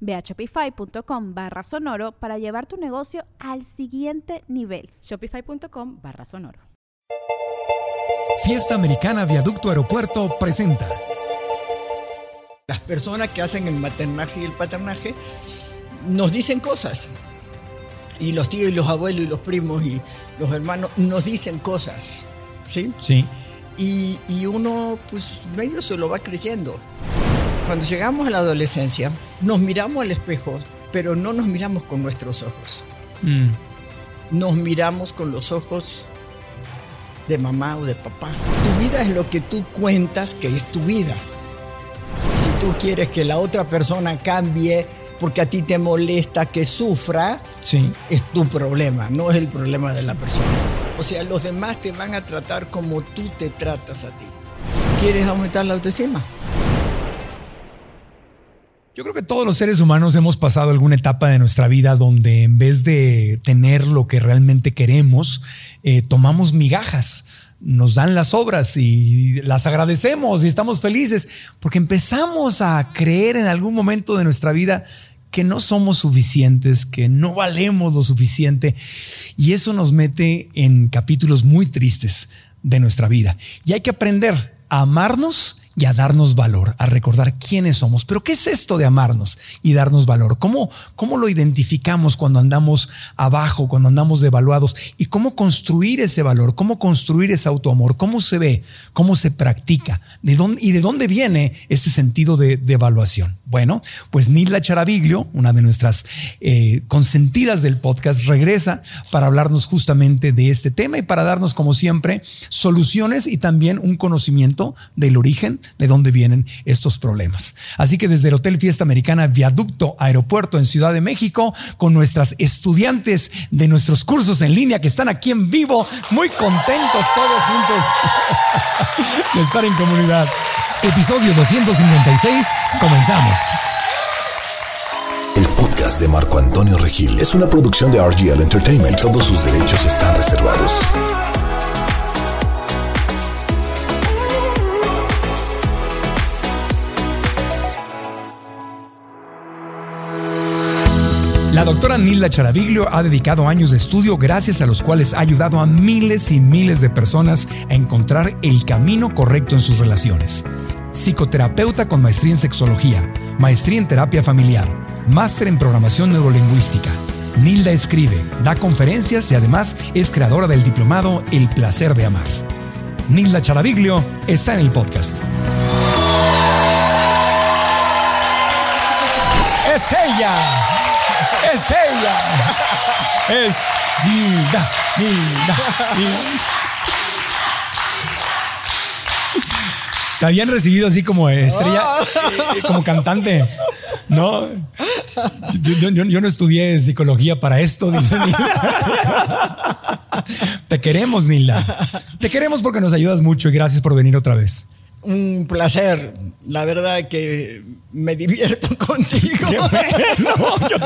Ve a shopify.com barra sonoro para llevar tu negocio al siguiente nivel. Shopify.com barra sonoro. Fiesta Americana Viaducto Aeropuerto presenta. Las personas que hacen el maternaje y el paternaje nos dicen cosas. Y los tíos y los abuelos y los primos y los hermanos nos dicen cosas. ¿Sí? Sí. Y, y uno, pues, medio se lo va creyendo. Cuando llegamos a la adolescencia, nos miramos al espejo, pero no nos miramos con nuestros ojos. Mm. Nos miramos con los ojos de mamá o de papá. Tu vida es lo que tú cuentas que es tu vida. Si tú quieres que la otra persona cambie porque a ti te molesta que sufra, Sí. es tu problema, no es el problema de la persona. O sea, los demás te van a tratar como tú te tratas a ti. ¿Quieres aumentar la autoestima? Yo creo que todos los seres humanos hemos pasado alguna etapa de nuestra vida donde en vez de tener lo que realmente queremos, eh, tomamos migajas. Nos dan las obras y las agradecemos y estamos felices porque empezamos a creer en algún momento de nuestra vida que no somos suficientes, que no valemos lo suficiente y eso nos mete en capítulos muy tristes de nuestra vida. Y hay que aprender a amarnos y a darnos valor, a recordar quiénes somos. Pero ¿qué es esto de amarnos y darnos valor? ¿Cómo, cómo lo identificamos cuando andamos abajo, cuando andamos devaluados? ¿Y cómo construir ese valor? ¿Cómo construir ese autoamor? ¿Cómo se ve? ¿Cómo se practica? ¿De dónde, ¿Y de dónde viene este sentido de, de evaluación? Bueno, pues Nilda Charaviglio, una de nuestras eh, consentidas del podcast, regresa para hablarnos justamente de este tema y para darnos, como siempre, soluciones y también un conocimiento del origen de dónde vienen estos problemas. Así que desde el Hotel Fiesta Americana Viaducto Aeropuerto en Ciudad de México, con nuestras estudiantes de nuestros cursos en línea que están aquí en vivo, muy contentos todos juntos de estar en comunidad. Episodio 256, comenzamos. El podcast de Marco Antonio Regil es una producción de RGL Entertainment todos sus derechos están reservados. La doctora Nilda Charaviglio ha dedicado años de estudio gracias a los cuales ha ayudado a miles y miles de personas a encontrar el camino correcto en sus relaciones. Psicoterapeuta con maestría en sexología, maestría en terapia familiar, máster en programación neurolingüística. Nilda escribe, da conferencias y además es creadora del diplomado El placer de amar. Nilda Charaviglio está en el podcast. Es ella. Es ella. Es Nilda, Nilda, Nilda. Te habían recibido así como estrella, eh, como cantante. No, yo, yo- yo- yo no estudié psicología para esto, dice Nilda. Te queremos, Nilda. Te queremos porque nos ayudas mucho y gracias por venir otra vez. Un placer. La verdad que me divierto contigo. Yo,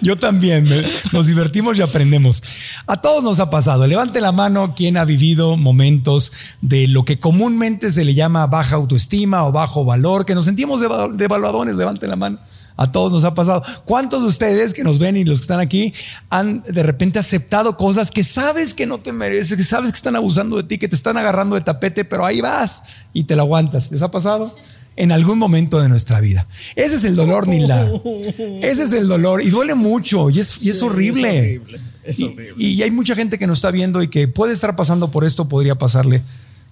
yo también. Nos divertimos y aprendemos. A todos nos ha pasado. Levante la mano quien ha vivido momentos de lo que comúnmente se le llama baja autoestima o bajo valor, que nos sentimos deva- devaluadones. Levante la mano. A todos nos ha pasado. ¿Cuántos de ustedes que nos ven y los que están aquí han de repente aceptado cosas que sabes que no te mereces, que sabes que están abusando de ti, que te están agarrando de tapete, pero ahí vas y te la aguantas? ¿Les ha pasado? En algún momento de nuestra vida. Ese es el dolor, Nilda. Ese es el dolor y duele mucho y es, y es Sí, horrible. Es horrible. Es y, horrible. y hay mucha gente que nos está viendo y que puede estar pasando por esto, podría pasarle.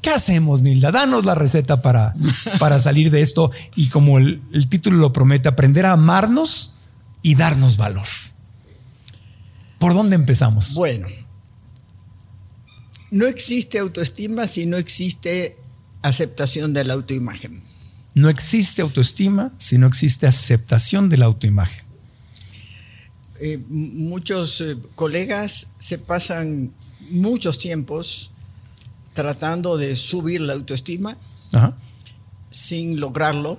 ¿Qué hacemos, Nilda? Danos la receta para, para salir de esto y como el, el título lo promete, aprender a amarnos y darnos valor. ¿Por dónde empezamos? Bueno, no existe autoestima si no existe aceptación de la autoimagen. No existe autoestima si no existe aceptación de la autoimagen. Eh, muchos eh, colegas se pasan muchos tiempos tratando de subir la autoestima Ajá. sin lograrlo,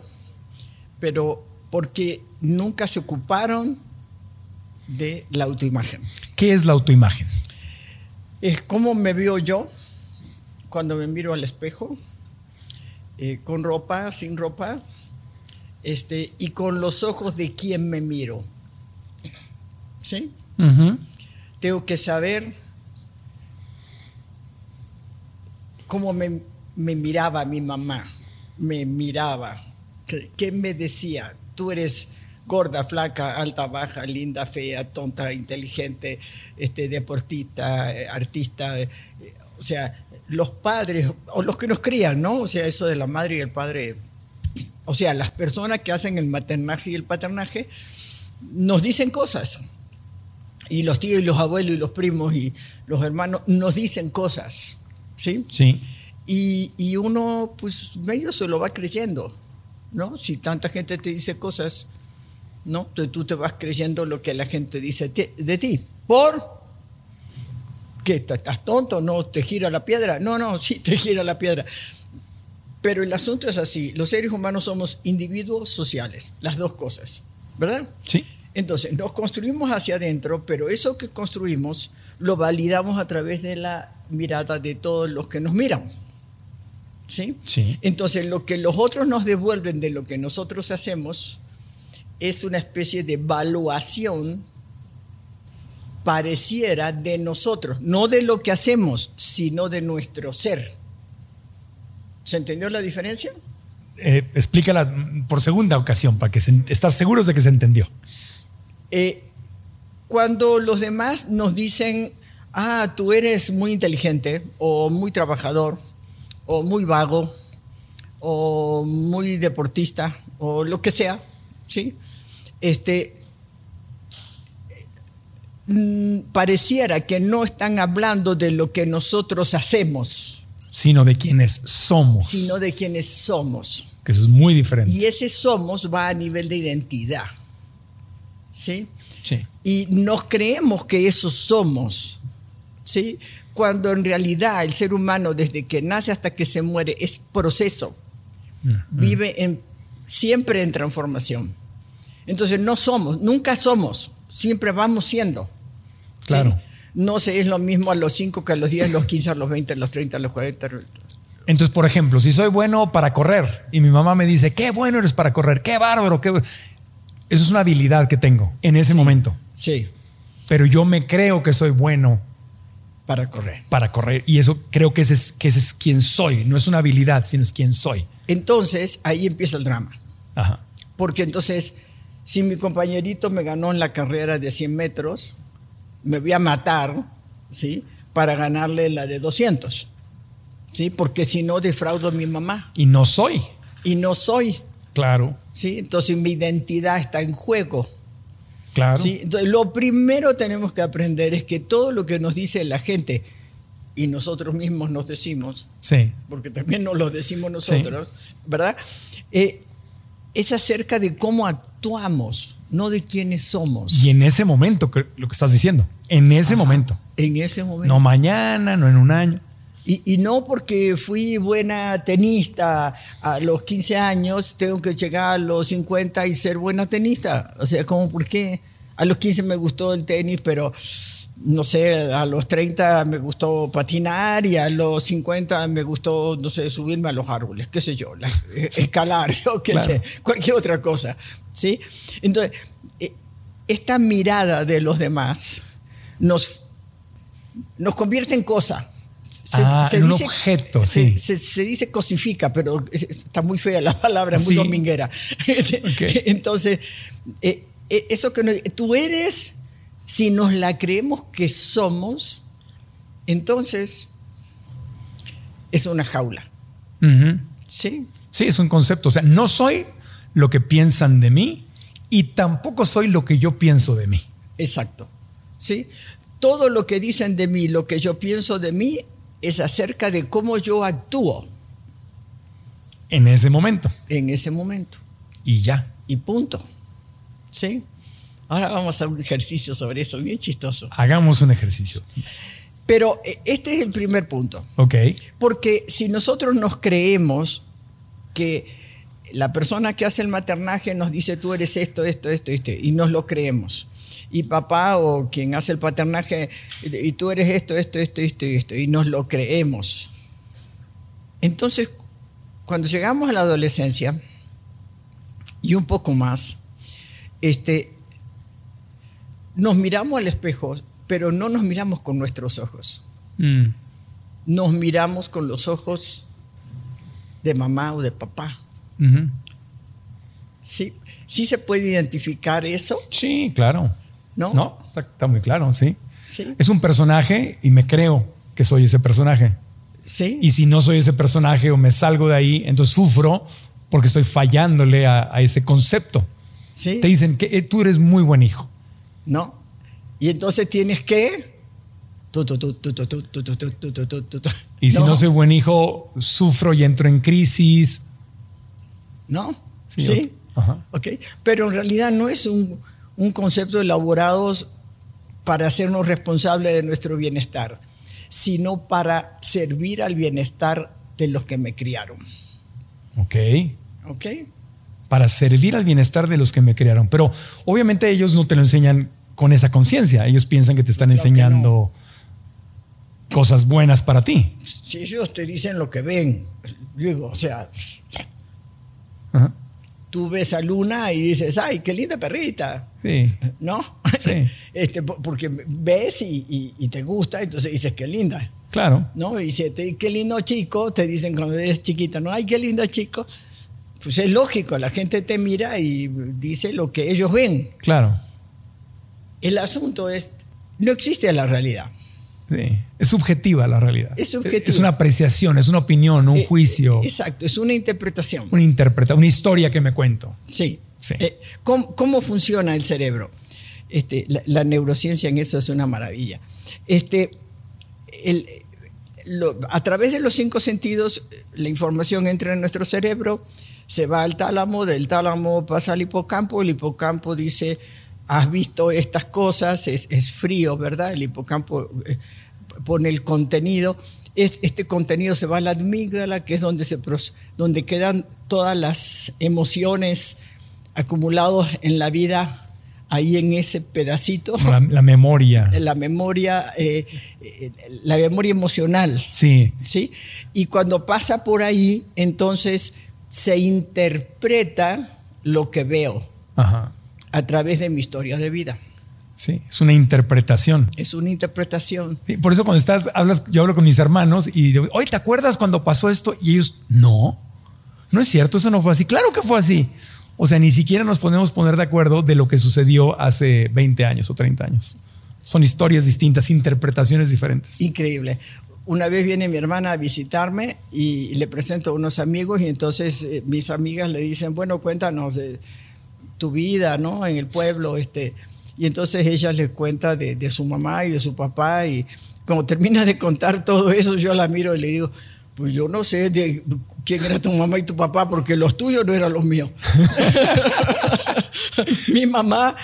pero porque nunca se ocuparon de la autoimagen. ¿Qué es la autoimagen? Es cómo me veo yo cuando me miro al espejo, eh, con ropa, sin ropa, este, y con los ojos de quien me miro. ¿Sí? Tengo que saber cómo me, miraba mi mamá, me miraba, qué, qué me decía, tú eres gorda, flaca, alta, baja, linda, fea, tonta, inteligente, este, deportista, eh, artista, eh, o sea, los padres o los que nos crían, ¿no? O sea, eso de la madre y el padre, o sea, las personas que hacen el maternaje y el paternaje nos dicen cosas y los tíos y los abuelos y los primos y los hermanos nos dicen cosas, ¿sí? Sí. Y, y uno, pues, medio se lo va creyendo, ¿no? Si tanta gente te dice cosas, ¿no? Entonces tú te vas creyendo lo que la gente dice de ti. ¿Por? ¿Qué? ¿T- ¿Estás tonto? ¿No te gira la piedra? No, no, sí te gira la piedra. Pero el asunto es así, los seres humanos somos individuos sociales, las dos cosas, ¿verdad? Sí. Entonces, nos construimos hacia adentro, pero eso que construimos lo validamos a través de la mirada de todos los que nos miran. ¿Sí? Sí. Entonces, lo que los otros nos devuelven de lo que nosotros hacemos es una especie de evaluación pareciera de nosotros, no de lo que hacemos, sino de nuestro ser. ¿Se entendió la diferencia? Eh, explícala por segunda ocasión para que se, estar seguros de que se entendió. Eh, cuando los demás nos dicen, ah, tú eres muy inteligente, o muy trabajador, o muy vago, o muy deportista, o lo que sea, ¿sí? Este, mm, pareciera que no están hablando de lo que nosotros hacemos, Sino de quienes somos. sino de quienes somos. Que eso es muy diferente. Y ese somos va a nivel de identidad, ¿sí? Sí. y nos creemos que eso somos, ¿sí? Cuando en realidad el ser humano desde que nace hasta que se muere es proceso, vive en, siempre en transformación. Entonces no somos, nunca somos, siempre vamos siendo. ¿sí? Claro. No sé, es lo mismo a los 5 que a los 10, a los 15, a los 20, a los 30, a los 40. Entonces, por ejemplo, si soy bueno para correr y mi mamá me dice, qué bueno eres para correr, qué bárbaro, qué... bu-". Eso es una habilidad que tengo en ese momento. Sí, Pero yo me creo que soy bueno para correr. para correr y eso creo que ese es, que ese es quien soy. No es una habilidad, sino es quien soy. Entonces ahí empieza el drama. Ajá. Porque entonces, si mi compañerito me ganó en la carrera de 100 metros, me voy a matar, ¿sí? Para ganarle la de 200, ¿sí? Porque si no, defraudo a mi mamá. Y no soy. Y no soy, Claro, ¿sí? Entonces mi identidad está en juego, claro. ¿sí? Entonces lo primero tenemos que aprender es que todo lo que nos dice la gente y nosotros mismos nos decimos, Sí. porque también nos lo decimos nosotros, ¿verdad? Eh, es acerca de cómo actuamos, no de quiénes somos. Y en ese momento, lo que estás diciendo, en ese momento. En ese momento. No mañana, no en un año. Y, y no porque fui buena tenista a los 15 años, tengo que llegar a los 50 y ser buena tenista. O sea, como por qué a los 15 me gustó el tenis, pero no sé, a los 30 me gustó patinar y a los 50 me gustó, no sé, subirme a los árboles, qué sé yo, la- eh, escalar, yo qué Claro. sé, cualquier otra cosa. ¿sí? Entonces, eh, esta mirada de los demás nos, nos convierte en cosa. Ah, en un objeto, se, sí. se- se dice cosifica, pero es- está muy fea la palabra, muy Sí. dominguera. Entonces, eh, eh, eso que no- tú eres Si nos la creemos que somos, entonces es una jaula. ¿Sí? Sí, es un concepto. O sea, no soy lo que piensan de mí y tampoco soy lo que yo pienso de mí. Exacto. ¿Sí? Todo lo que dicen de mí, lo que yo pienso de mí, es acerca de cómo yo actúo En ese momento. en ese momento. Y ya. Y punto. ¿Sí? Ahora vamos a hacer un ejercicio sobre eso, bien chistoso. Hagamos un ejercicio. Pero eh, este es el primer punto. Ok. Porque si nosotros nos creemos que la persona que hace el maternaje nos dice tú eres esto, esto, esto, esto, y nos lo creemos. Y papá o quien hace el paternaje, y tú eres esto, esto, esto, esto, y esto, y nos lo creemos. Entonces, cuando llegamos a la adolescencia, y un poco más, este, nos miramos al espejo, pero no nos miramos con nuestros ojos Mm. nos miramos con los ojos de mamá o de papá. Ujú. ¿Sí? ¿Sí se puede identificar eso? Sí, claro. ¿no? Está, muy claro, sí. sí. Es un personaje y me creo que soy ese personaje. Sí. Y si no soy ese personaje o me salgo de ahí, entonces sufro porque estoy fallándole a, ese concepto. Sí. Te dicen que tú eres muy buen hijo. No. Y entonces tienes que... Y si no. soy buen hijo, sufro y entro en crisis. ¿No? Sí. Ajá. Okay. Pero en realidad no es un un concepto elaborado para hacernos responsables de nuestro bienestar, sino para servir al bienestar de los que me criaron. Ok. ¿Ok? Para servir al bienestar de los que me crearon. Pero obviamente ellos no te lo enseñan con esa conciencia. Ellos piensan que te están Claro enseñando cosas buenas para ti. Si ellos te dicen lo que ven, digo, o sea, Ajá. Tú ves a Luna y dices, ay, qué linda perrita, Sí. ¿no? Sí. Este, po- porque ves y, y- y te gusta, entonces dices, qué linda, Claro. ¿no? Y si te qué lindo chico, te dicen cuando eres chiquita, ¿no? Ay, qué lindo chico. Pues es lógico, la gente te mira y dice lo que ellos ven. Claro. El asunto es, no existe la realidad. Sí. Es subjetiva la realidad. Es subjetiva. Es una apreciación, es una opinión, un Eh, juicio, Exacto, es una interpretación. una interpreta, una historia que me cuento. Sí. Sí. Eh, ¿cómo, cómo funciona el cerebro? Este, la, la neurociencia en eso es una maravilla. Este, el- lo- a través de los cinco sentidos, la información entra en nuestro cerebro, se va al tálamo, del tálamo pasa al hipocampo, el hipocampo dice, has visto estas cosas, es, es frío, ¿verdad? El hipocampo eh, pone el contenido. Es- este contenido se va a la amígdala, que es donde, se, donde quedan todas las emociones acumuladas en la vida, ahí en ese pedacito, La, la memoria. la memoria, eh, eh, la memoria emocional. Sí. ¿sí? Y cuando pasa por ahí, entonces se interpreta lo que veo Ajá. A través de mi historia de vida. Sí. Es una interpretación. Es una interpretación. Sí, por eso cuando estás, hablas, yo hablo con mis hermanos y digo, oye, ¿te acuerdas cuando pasó esto? Y ellos, no, no es cierto, eso no fue así. Claro que fue así. O sea, ni siquiera nos podemos poner de acuerdo de lo que sucedió hace 20 años o 30 años. Son historias distintas, interpretaciones diferentes. Increíble. Una vez viene mi hermana a visitarme y le presento a unos amigos y entonces eh, mis amigas le dicen, bueno, cuéntanos de tu vida, ¿no? En el pueblo, este. Y entonces ella les cuenta de, de su mamá y de su papá y cuando termina de contar todo eso, yo la miro y le digo, pues yo no sé de quién era tu mamá y tu papá porque los tuyos no eran los míos. Mi mamá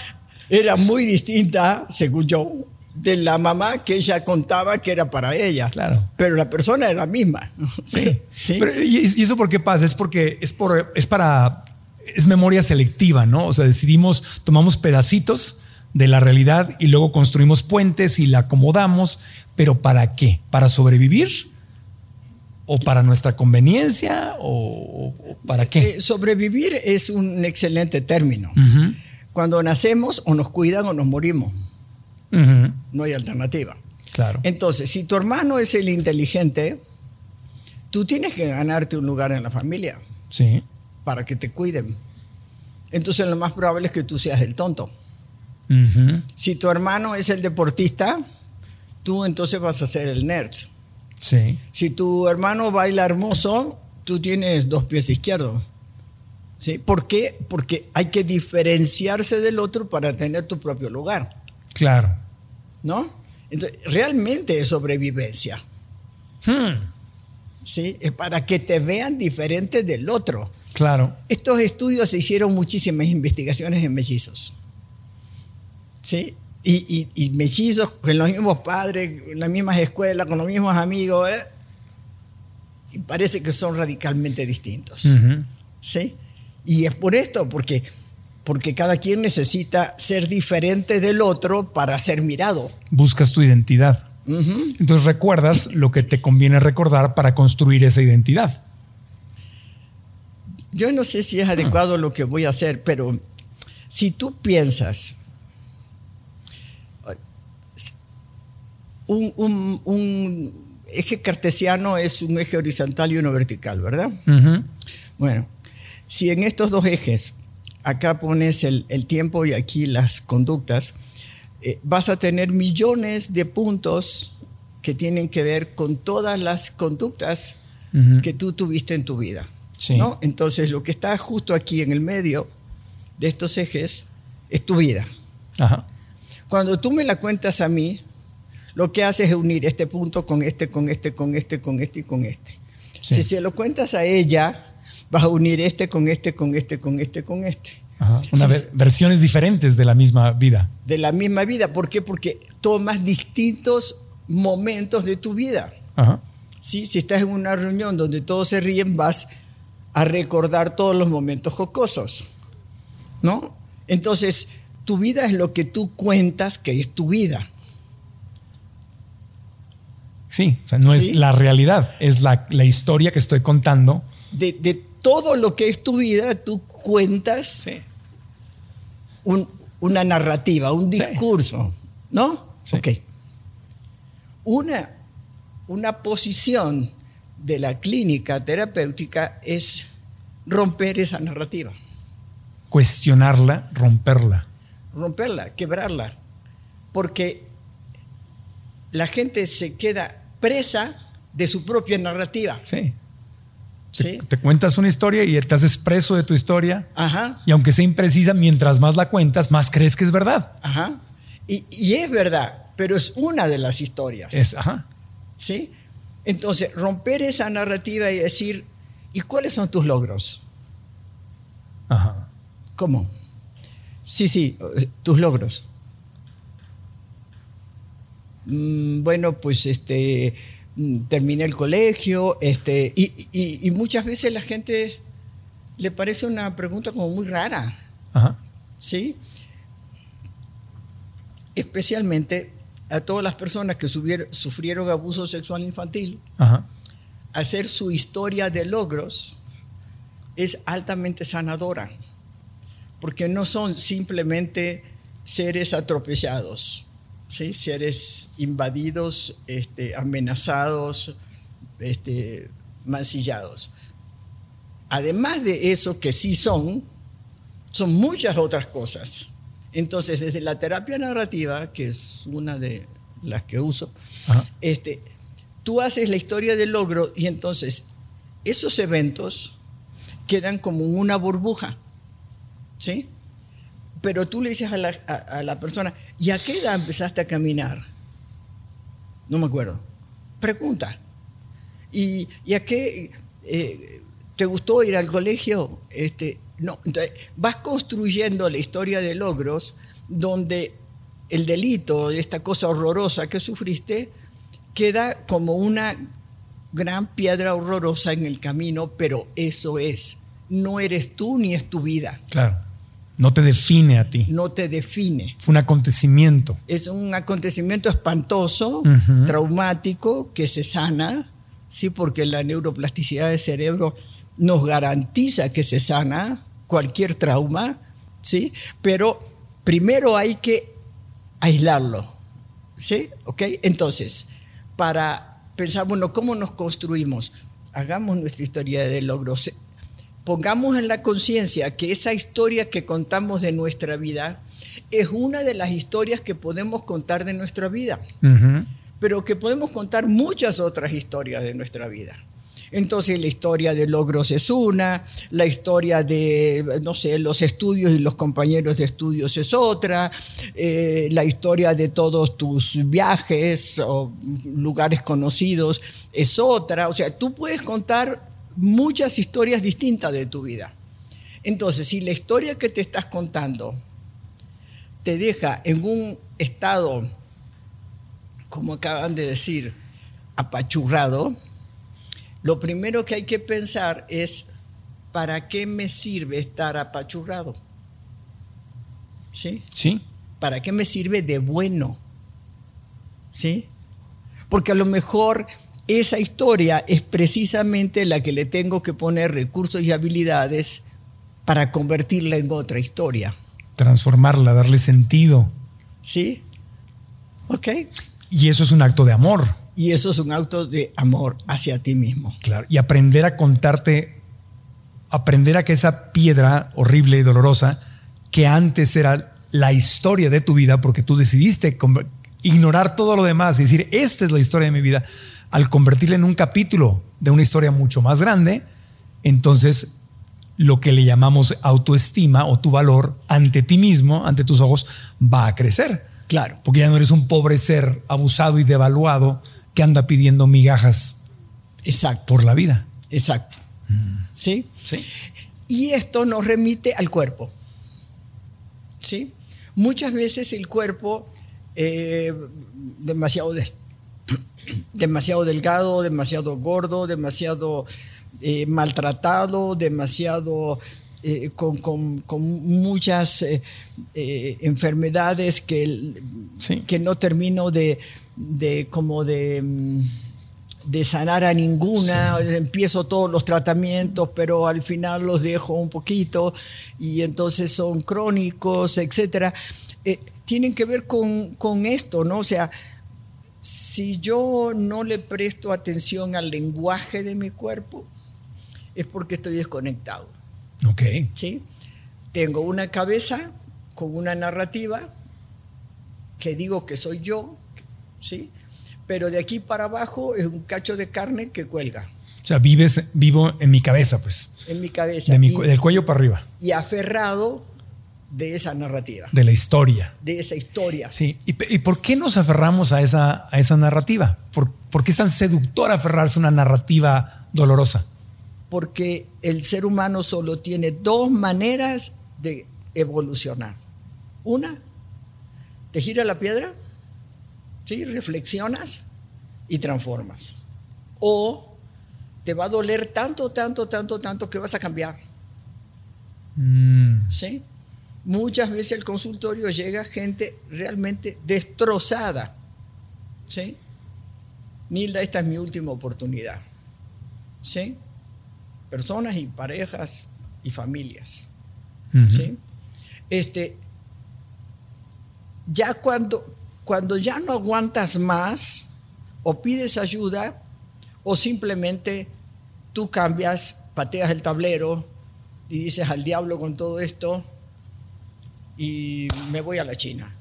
era muy distinta, según yo, de la mamá que ella contaba que era para ella. Claro. Pero la persona era la misma. Sí. Sí. Pero, ¿y, y eso por qué pasa? Es porque es, por, es para. Es memoria selectiva, ¿no? O sea, decidimos, tomamos pedacitos de la realidad y luego construimos puentes y la acomodamos. ¿Pero para qué? ¿Para sobrevivir? ¿O para nuestra conveniencia? ¿O, o para qué? Eh, sobrevivir es un excelente término. Cuando nacemos o nos cuidan o nos morimos. No hay alternativa. Claro. Entonces, si tu hermano es el inteligente, tú tienes que ganarte un lugar en la familia Sí. Para que te cuiden. Entonces, lo más probable es que tú seas el tonto. Si tu hermano es el deportista, tú entonces vas a ser el nerd. Sí. Si tu hermano baila hermoso, tú tienes dos pies izquierdos. ¿Sí? ¿Por qué? Porque hay que diferenciarse del otro para tener tu propio lugar. Claro. ¿No? Entonces, realmente es sobrevivencia. Hmm. ¿Sí? Es para que te vean diferente del otro. Claro. Estos estudios se hicieron muchísimas investigaciones en mellizos. ¿Sí? Y, y- y mellizos con los mismos padres, en las mismas escuelas, con los mismos amigos. ¿eh? Y parece que son radicalmente distintos. ¿Sí? Y es por esto, porque, porque cada quien necesita ser diferente del otro para ser mirado. Buscas tu identidad. Ujú. Entonces recuerdas lo que te conviene recordar para construir esa identidad. Yo no sé si es adecuado lo que voy a hacer, pero si tú piensas un, un- un eje cartesiano es un eje horizontal y uno vertical, ¿verdad? Bueno, si en estos dos ejes, acá pones el, el tiempo y aquí las conductas, eh, vas a tener millones de puntos que tienen que ver con todas las conductas que tú tuviste en tu vida. Sí. ¿no? Entonces, lo que está justo aquí en el medio de estos ejes es tu vida. Ajá. Cuando tú me la cuentas a mí, lo que haces es unir este punto con este, con este, con este, con este y con este. Sí. Si se lo cuentas a ella, vas a unir este con este, con este, con este, con este. Ajá. Una Sí, ver- versiones diferentes de la misma vida. De la misma vida. ¿Por qué? Porque tomas distintos momentos de tu vida. Ajá. ¿sí? Si estás en una reunión donde todos se ríen, vas a recordar todos los momentos jocosos. ¿No? Entonces, tu vida es lo que tú cuentas que es tu vida. Sí, o sea, no Sí. es la realidad, es la, la historia que estoy contando. De, de todo lo que es tu vida, tú cuentas un- una narrativa, un Sí. discurso, ¿no? Sí. Ok. Una, una posición de la clínica terapéutica es romper esa narrativa, Cuestionarla, romperla. romperla, quebrarla, porque la gente se queda presa de su propia narrativa. Sí. ¿sí? Te cuentas una historia y te haces preso de tu historia. Ajá. Y aunque sea imprecisa, mientras más la cuentas, más crees que es verdad. Ajá. Y, y es verdad, pero es una de las historias. Es, ajá. ¿Sí? Entonces, romper esa narrativa y decir, ¿y cuáles son tus logros? Ajá. ¿Cómo? Sí, sí, tus logros. Mm, Bueno, pues este mm, terminé el colegio, este, y, y- y muchas veces la gente le parece una pregunta como muy rara. Ajá. ¿sí? Especialmente a todas las personas que sufrieron abuso sexual infantil, Ajá. Hacer su historia de logros es altamente sanadora, porque no son simplemente seres atropellados, ¿sí? seres invadidos, este, amenazados, este, mancillados. Además de eso que sí son, son muchas otras cosas. Entonces, desde la terapia narrativa, que es una de las que uso, Ajá. este, tú haces la historia del logro y entonces esos eventos quedan como una burbuja, ¿sí? Pero tú le dices a la, a- a la persona, ¿y a qué edad empezaste a caminar? No me acuerdo. Pregunta. ¿Y, y a qué eh, te gustó ir al colegio? Este, no. Entonces, vas construyendo la historia de logros donde el delito, esta cosa horrorosa que sufriste, queda como una gran piedra horrorosa en el camino, pero eso es. No eres tú ni es tu vida. Claro. No te define a ti. No te define. Fue un acontecimiento. Es un acontecimiento espantoso, traumático, que se sana, sí, porque la neuroplasticidad del cerebro nos garantiza que se sana cualquier trauma, sí, pero primero hay que aislarlo, sí, ok. Entonces, para pensar, bueno, ¿cómo nos construimos? Hagamos nuestra historia de logros. Pongamos en la conciencia que esa historia que contamos de nuestra vida es una de las historias que podemos contar de nuestra vida, pero que podemos contar muchas otras historias de nuestra vida. Entonces la historia de logros es una, la historia de, no sé, los estudios y los compañeros de estudios es otra, eh, la historia de todos tus viajes o lugares conocidos es otra. O sea, tú puedes contar muchas historias distintas de tu vida. Entonces, si la historia que te estás contando te deja en un estado, como acaban de decir, apachurrado, lo primero que hay que pensar es, ¿para qué me sirve estar apachurrado? ¿Sí? Sí. ¿Para qué me sirve de bueno? ¿Sí? Porque a lo mejor esa historia es precisamente la que le tengo que poner recursos y habilidades para convertirla en otra historia. Transformarla, darle sentido. ¿Sí? ¿Ok? Y eso es un acto de amor. Y eso es un acto de amor hacia ti mismo. Claro. Y aprender a contarte, aprender a que esa piedra horrible y dolorosa, que antes era la historia de tu vida, porque tú decidiste ignorar todo lo demás y decir, esta es la historia de mi vida, al convertirla en un capítulo de una historia mucho más grande, entonces lo que le llamamos autoestima o tu valor ante ti mismo, ante tus ojos, va a crecer. Claro. Porque ya no eres un pobre ser abusado y devaluado que anda pidiendo migajas Exacto. por la vida. Exacto. ¿Sí? Sí. Y esto nos remite al cuerpo. ¿Sí? Muchas veces el cuerpo eh, demasiado, demasiado delgado, demasiado gordo, demasiado eh, maltratado, demasiado eh, con, con- con muchas eh, eh, enfermedades que, Sí. que no termino de, de como de, mm, de sanar a ninguna, empiezo todos los tratamientos, pero al final los dejo un poquito y entonces son crónicos, etcétera. Tienen que ver con, con esto, ¿no? O sea, si yo no le presto atención al lenguaje de mi cuerpo, es porque estoy desconectado. Ok. ¿sí? Tengo una cabeza con una narrativa que digo que soy yo, ¿sí? Pero de aquí para abajo es un cacho de carne que cuelga O sea, vives, vivo en mi cabeza, pues. en mi cabeza De mi y, del cuello para arriba, y aferrado de esa narrativa, de la historia. de esa historia. Sí. ¿Y, y por qué nos aferramos a esa, a esa narrativa? ¿Por, por qué es tan seductor aferrarse a una narrativa dolorosa? Porque el ser humano solo tiene dos maneras de evolucionar. Una, te gira la piedra, ¿sí? reflexionas y transformas. O te va a doler tanto, tanto, tanto, tanto que vas a cambiar. Mm, ¿sí? Muchas veces al consultorio llega gente realmente destrozada. ¿sí? Nilda, esta es mi última oportunidad. ¿sí? Personas y parejas y familias. ¿sí? Este, ya cuando, cuando ya no aguantas más, o pides ayuda, o simplemente tú cambias, pateas el tablero y dices al diablo con todo esto y me voy a la China.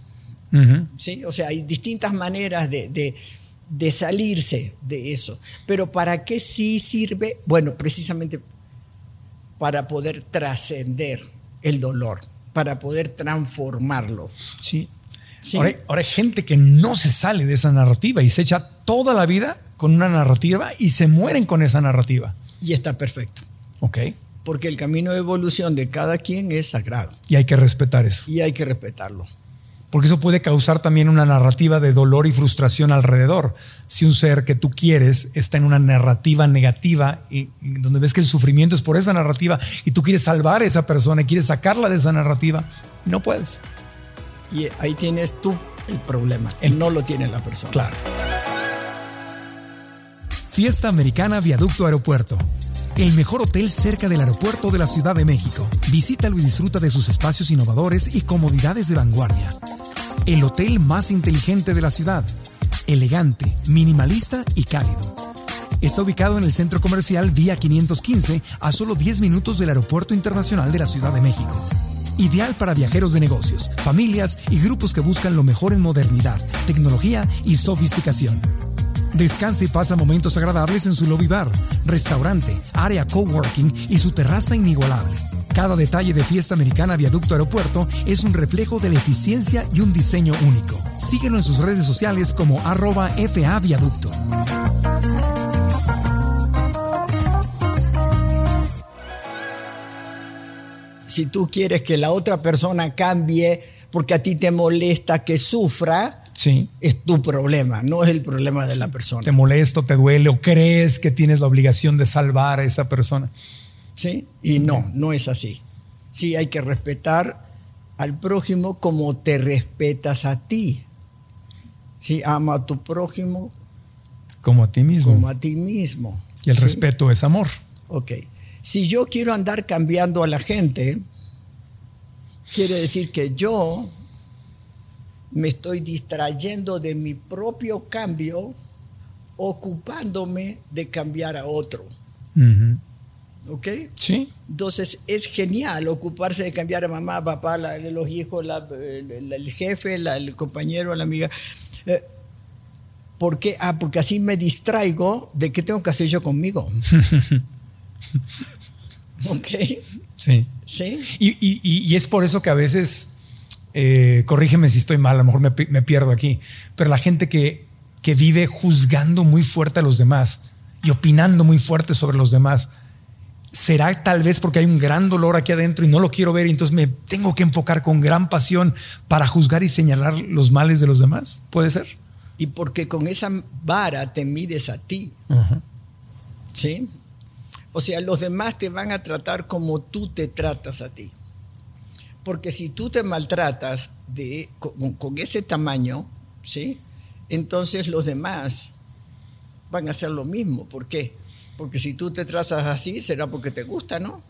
¿sí? O sea, hay distintas maneras de, de- de salirse de eso. Pero ¿para qué sí sirve? Bueno, precisamente para poder trascender el dolor, para poder transformarlo. Sí. Sí. Ahora, hay- ahora hay gente que no se sale de esa narrativa y se echa toda la vida con una narrativa y se mueren con esa narrativa. Y está perfecto. Ok. Porque el camino de evolución de cada quien es sagrado Y hay que respetar eso. y hay que respetarlo. Porque eso puede causar también una narrativa de dolor y frustración alrededor. Si un ser que tú quieres está en una narrativa negativa y, y donde ves que el sufrimiento es por esa narrativa y tú quieres salvar a esa persona y quieres sacarla de esa narrativa, no puedes. Y ahí tienes tú el problema. El- no lo tiene la persona. Claro. Fiesta Americana Viaducto Aeropuerto. El mejor hotel cerca del aeropuerto de la Ciudad de México. Visítalo y disfruta de sus espacios innovadores y comodidades de vanguardia. El hotel más inteligente de la ciudad. Elegante, minimalista y cálido. Está ubicado en el centro comercial Vía 515 a solo 10 minutos del Aeropuerto Internacional de la Ciudad de México. ideal para viajeros de negocios, familias y grupos que buscan lo mejor en modernidad, tecnología y sofisticación. Descanse y pasa momentos agradables en su lobby bar, restaurante, área coworking y su terraza inigualable. Cada detalle de Fiesta Americana Viaducto Aeropuerto es un reflejo de la eficiencia y un diseño único. Síguenos en sus redes sociales como arroba FA Viaducto. Si tú quieres que la otra persona cambie porque a ti te molesta que sufra, Sí. es tu problema, no es el problema de la persona. Te molesta, te duele o crees que tienes la obligación de salvar a esa persona. ¿Sí? Y no, no es así. Sí, hay que respetar al prójimo como te respetas a ti. Sí, ama a tu prójimo Como a ti mismo. como a ti mismo. y el ¿Sí? respeto es amor. Ok. Si yo quiero andar cambiando a la gente, quiere decir que yo me estoy distrayendo de mi propio cambio, ocupándome de cambiar a otro. ¿Ok? Sí. Entonces es genial ocuparse de cambiar a mamá, papá, la- los hijos, la- el, el jefe, el compañero, la amiga. Eh, ¿Por qué? Ah, porque así me distraigo de qué tengo que hacer yo conmigo. ¿Ok? Sí. ¿Sí? Y- y- y es por eso que a veces, eh, corrígeme si estoy mal, a lo mejor me, pi- me pierdo aquí, pero la gente que, que vive juzgando muy fuerte a los demás y opinando muy fuerte sobre los demás, será tal vez porque hay un gran dolor aquí adentro y no lo quiero ver y entonces me tengo que enfocar con gran pasión para juzgar y señalar los males de los demás. ¿Puede ser? Y porque con esa vara te mides a ti. ¿Sí? O sea, los demás te van a tratar como tú te tratas a ti. Porque si tú te maltratas de, con, con ese tamaño, ¿sí? Entonces los demás van a hacer lo mismo. ¿Por qué? Porque si tú te tratas así, será porque te gusta, ¿no?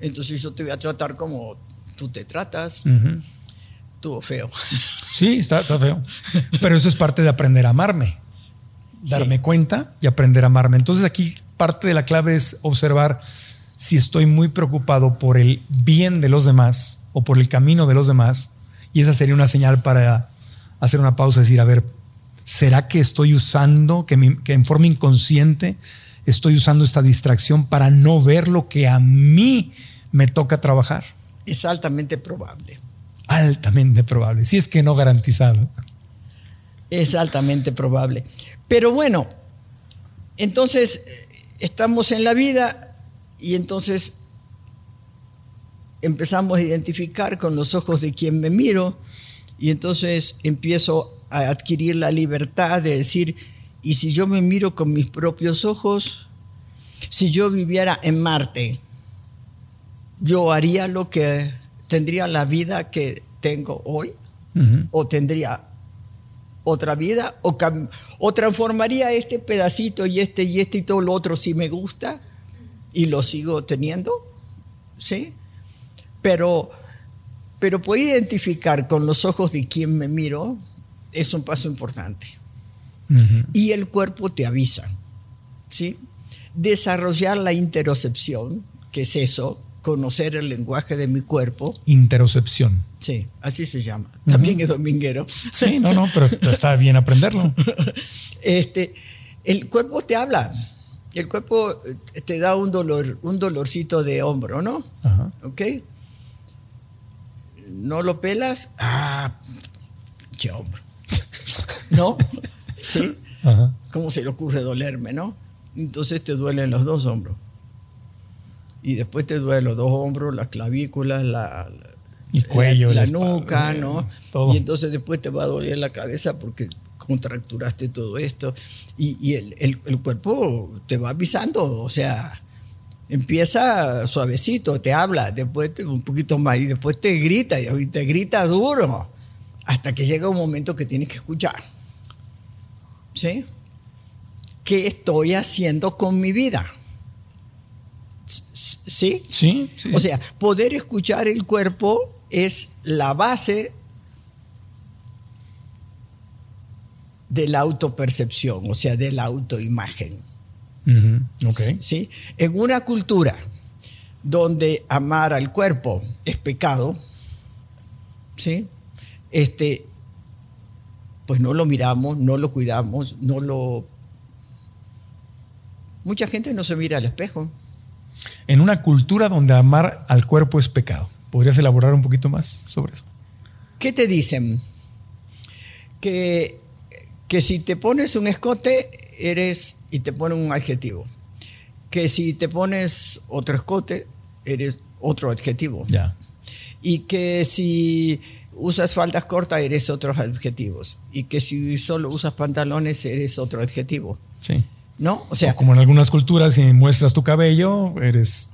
Entonces yo te voy a tratar como tú te tratas. ujú. Tú feo. Sí, está, está feo. Pero eso es parte de aprender a amarme. Darme Sí. cuenta y aprender a amarme. Entonces aquí parte de la clave es observar si estoy muy preocupado por el bien de los demás o por el camino de los demás. Y esa sería una señal para hacer una pausa y decir, a ver, ¿será que estoy usando, que, mi- que en forma inconsciente estoy usando esta distracción para no ver lo que a mí me toca trabajar? Es altamente probable. Altamente probable, si es que no garantizado. Es altamente probable. Pero bueno, entonces eh, estamos en la vida y entonces empezamos a identificar con los ojos de quien me miro y entonces empiezo a adquirir la libertad de decir, y si yo me miro con mis propios ojos, si yo viviera en Marte, yo haría lo que tendría la vida que tengo hoy o tendría otra vida o, cam- o transformaría este pedacito y este y este y todo lo otro si me gusta y lo sigo teniendo, ¿sí? Pero, pero poder identificar con los ojos de quien me miro es un paso importante. Ujú. Y el cuerpo te avisa, ¿sí? Desarrollar la interocepción, que es eso, conocer el lenguaje de mi cuerpo, Interocepción. sí, así se llama. También es dominguero. Sí, no, no, pero está bien aprenderlo. este, el cuerpo te habla. El cuerpo eh, te da un dolor, un dolorcito de hombro, ¿no? Ajá. ¿Ok? ¿No lo pelas? Ah, qué hombro. ¿No? ¿Sí? Ajá. ¿Cómo se le ocurre dolerme, no? Entonces te duelen los dos hombros. Y después te duelen los dos hombros, las clavículas, la, Y cuello, la, la la espalda, nuca, ¿no? todo. Y entonces después te va a doler la cabeza porque contracturaste todo esto. Y, y el, el- el cuerpo te va avisando, o sea, empieza suavecito, te habla, después te- un poquito más y después te grita y te grita duro hasta que llega un momento que tienes que escuchar. ¿Sí? ¿Qué estoy haciendo con mi vida? ¿Sí? Sí, sí. O sea, poder escuchar el cuerpo es la base de la autopercepción, o sea, de la autoimagen. Ok. ¿sí? En una cultura donde amar al cuerpo es pecado, ¿sí? Este, pues no lo miramos, no lo cuidamos, no lo... Mucha gente no se mira al espejo. En una cultura donde amar al cuerpo es pecado. ¿Podrías elaborar un poquito más sobre eso? ¿Qué te dicen? Que, que si te pones un escote, eres y te ponen un adjetivo. Que si te pones otro escote, eres otro adjetivo. Ya. Y que si usas faldas cortas, eres otros adjetivos. Y que si solo usas pantalones, eres otro adjetivo. Sí. ¿No? O sea, O como en algunas culturas, si muestras tu cabello, eres,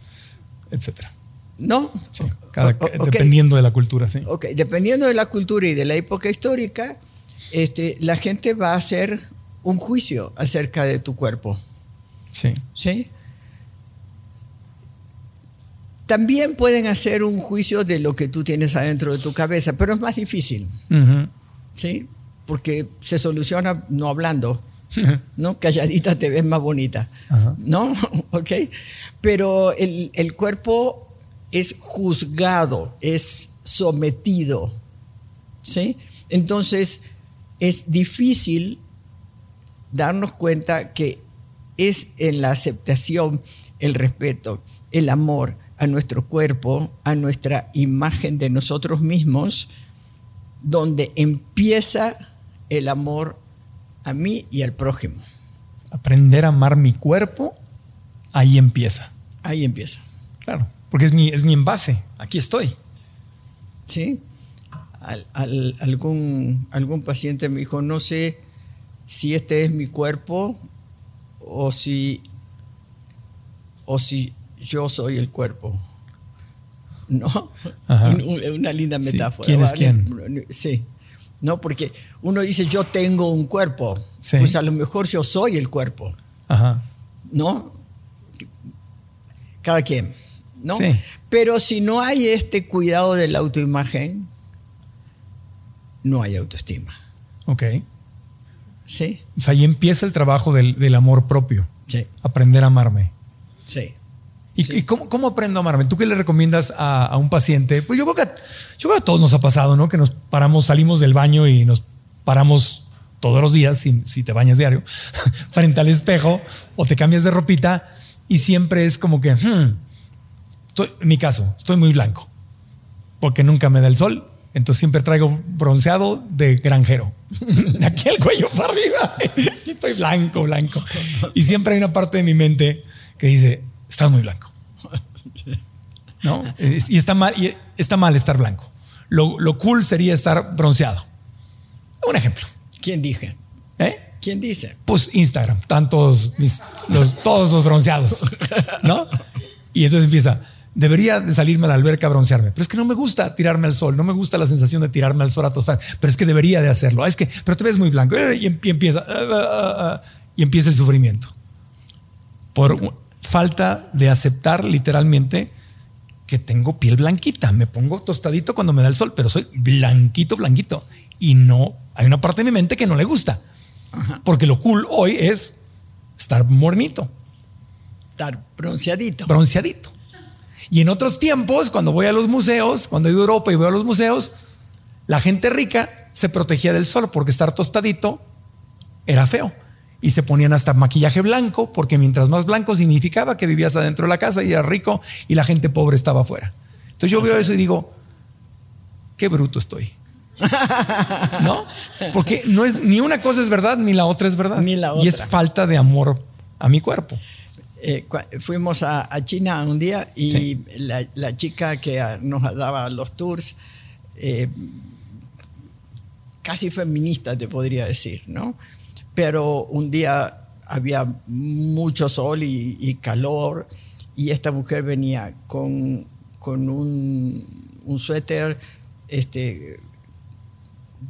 etcétera. ¿no? Sí. Cada- O- o- ok. Dependiendo de la cultura, sí. Ok, dependiendo de la cultura y de la época histórica, este, la gente va a hacer un juicio acerca de tu cuerpo. Sí. ¿sí? También pueden hacer un juicio de lo que tú tienes adentro de tu cabeza, pero es más difícil. ¿sí? Porque se soluciona no hablando, ¿no? Calladita te ves más bonita, Ajá. ¿no? ¿Ok? Pero el, el cuerpo es juzgado, es sometido, ¿sí? Entonces es difícil darnos cuenta que es en la aceptación, el respeto, el amor a nuestro cuerpo, a nuestra imagen de nosotros mismos, donde empieza el amor a mí y al prójimo. Aprender a amar mi cuerpo, ahí empieza. Ahí empieza. Claro. Porque es mi, es mi envase. Aquí estoy. ¿sí? Al- al- algún, algún paciente me dijo, no sé si este es mi cuerpo o si, o si yo soy el cuerpo. ¿No? Una linda Sí, metáfora. ¿quién es quién? Sí. No, porque uno dice, yo tengo un cuerpo. Sí. Pues a lo mejor yo soy el cuerpo. Ajá. ¿no? Cada quien, ¿no? Sí. Pero si no hay este cuidado de la autoimagen, no hay autoestima, Ok. ¿sí? O sea, ahí empieza el trabajo del, del amor propio. Sí, Aprender a amarme. sí. ¿Y, Sí. y cómo, cómo aprendo a amarme? ¿Tú qué le recomiendas a, a un paciente? Pues yo creo, que, yo creo que a todos nos ha pasado, ¿no? Que nos paramos, salimos del baño y nos paramos todos los días, si, si te bañas diario, frente al espejo o te cambias de ropita y siempre es como que, hmm, estoy- en mi caso, estoy muy blanco porque nunca me da el sol. Entonces siempre traigo bronceado de granjero. De aquí al cuello para arriba. Y estoy blanco, blanco. Y siempre hay una parte de mi mente que dice, estás muy blanco. ¿No? Y está mal, y está mal estar blanco. Lo, lo cool sería estar bronceado. Un ejemplo. ¿Quién dije? ¿eh? ¿Quién dice? Pues Instagram, tantos mis, los, todos los bronceados, ¿no? Y entonces empieza, debería de salirme a la alberca a broncearme, pero es que no me gusta tirarme al sol, no me gusta la sensación de tirarme al sol a tostar, pero es que debería de hacerlo, Ah, es que, pero te ves muy blanco eh, y, em- empieza, ah, ah, y empieza el sufrimiento por falta de aceptar literalmente que tengo piel blanquita, me pongo tostadito cuando me da el sol, pero soy blanquito, blanquito y no, hay una parte de mi mente que no le gusta. Porque lo cool hoy es estar morenito, Estar bronceadito. bronceadito. Y en otros tiempos, cuando voy a los museos, cuando he ido a Europa y voy a los museos, la gente rica se protegía del sol porque estar tostadito era feo. Y se ponían hasta maquillaje blanco porque mientras más blanco significaba que vivías adentro de la casa y eras rico y la gente pobre estaba afuera. Entonces yo veo eso y digo, qué bruto estoy. ¿No? Porque no es ni una cosa es verdad ni la otra es verdad. Ni la Y es otra. falta de amor a mi cuerpo. Eh, fuimos a, a China un día y Sí. la, la chica que ah, nos daba los tours, eh, casi feminista te podría decir, ¿no? Pero un día había mucho sol y, y calor y esta mujer venía con, con un, un suéter, este,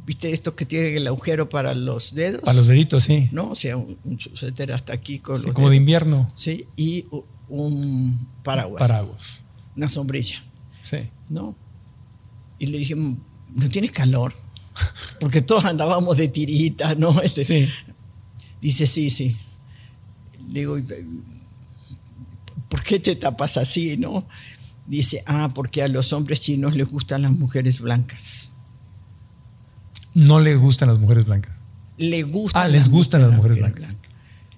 ¿viste estos que tienen el agujero para los dedos? Para los deditos, sí. ¿no? O sea, un, un suéter hasta aquí con Sí, los como de invierno. Sí, y un paraguas, Paraguas. una sombrilla, Sí. ¿no? Y le dije, ¿no tienes calor? Porque todos andábamos de tirita, ¿no? Este, Sí. Dice, sí, sí. Le digo, "¿Y- ¿por qué te tapas así, no? Dice, ah, porque a los hombres chinos les gustan las mujeres blancas. No les gustan las mujeres blancas. Le gustan Ah, les gustan las mujeres blancas.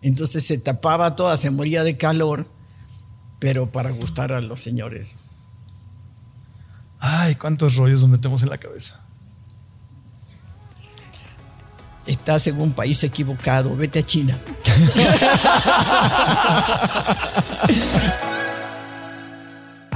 Entonces se tapaba toda, se moría de calor, pero para gustar a los señores. Ay, cuántos rollos nos metemos en la cabeza. Estás en un país equivocado, vete a China.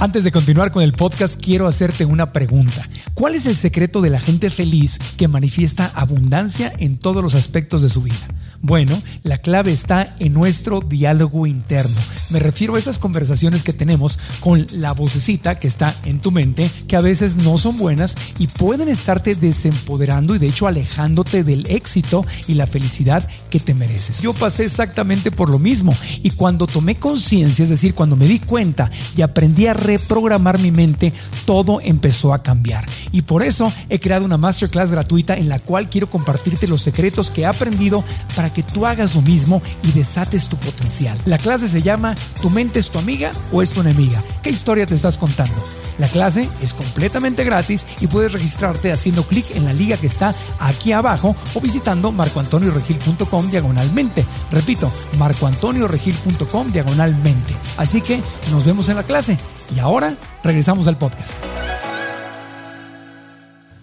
Antes de continuar con el podcast, quiero hacerte una pregunta. ¿Cuál es el secreto de la gente feliz que manifiesta abundancia en todos los aspectos de su vida? Bueno, la clave está en nuestro diálogo interno. Me refiero a esas conversaciones que tenemos con la vocecita que está en tu mente, que a veces no son buenas y pueden estarte desempoderando y de hecho alejándote del éxito y la felicidad que te mereces. Yo pasé exactamente por lo mismo y cuando tomé conciencia, es decir, cuando me di cuenta y aprendí a reprogramar mi mente, todo empezó a cambiar. Y por eso he creado una masterclass gratuita en la cual quiero compartirte los secretos que he aprendido para que tú hagas lo mismo y desates tu potencial. La clase se llama ¿Tu mente es tu amiga o es tu enemiga? ¿Qué historia te estás contando? La clase es completamente gratis y puedes registrarte haciendo clic en la liga que está aquí abajo o visitando marcoantonioregil.com diagonalmente. Repito, marcoantonioregil.com diagonalmente. Así que nos vemos en la clase. Y ahora regresamos al podcast.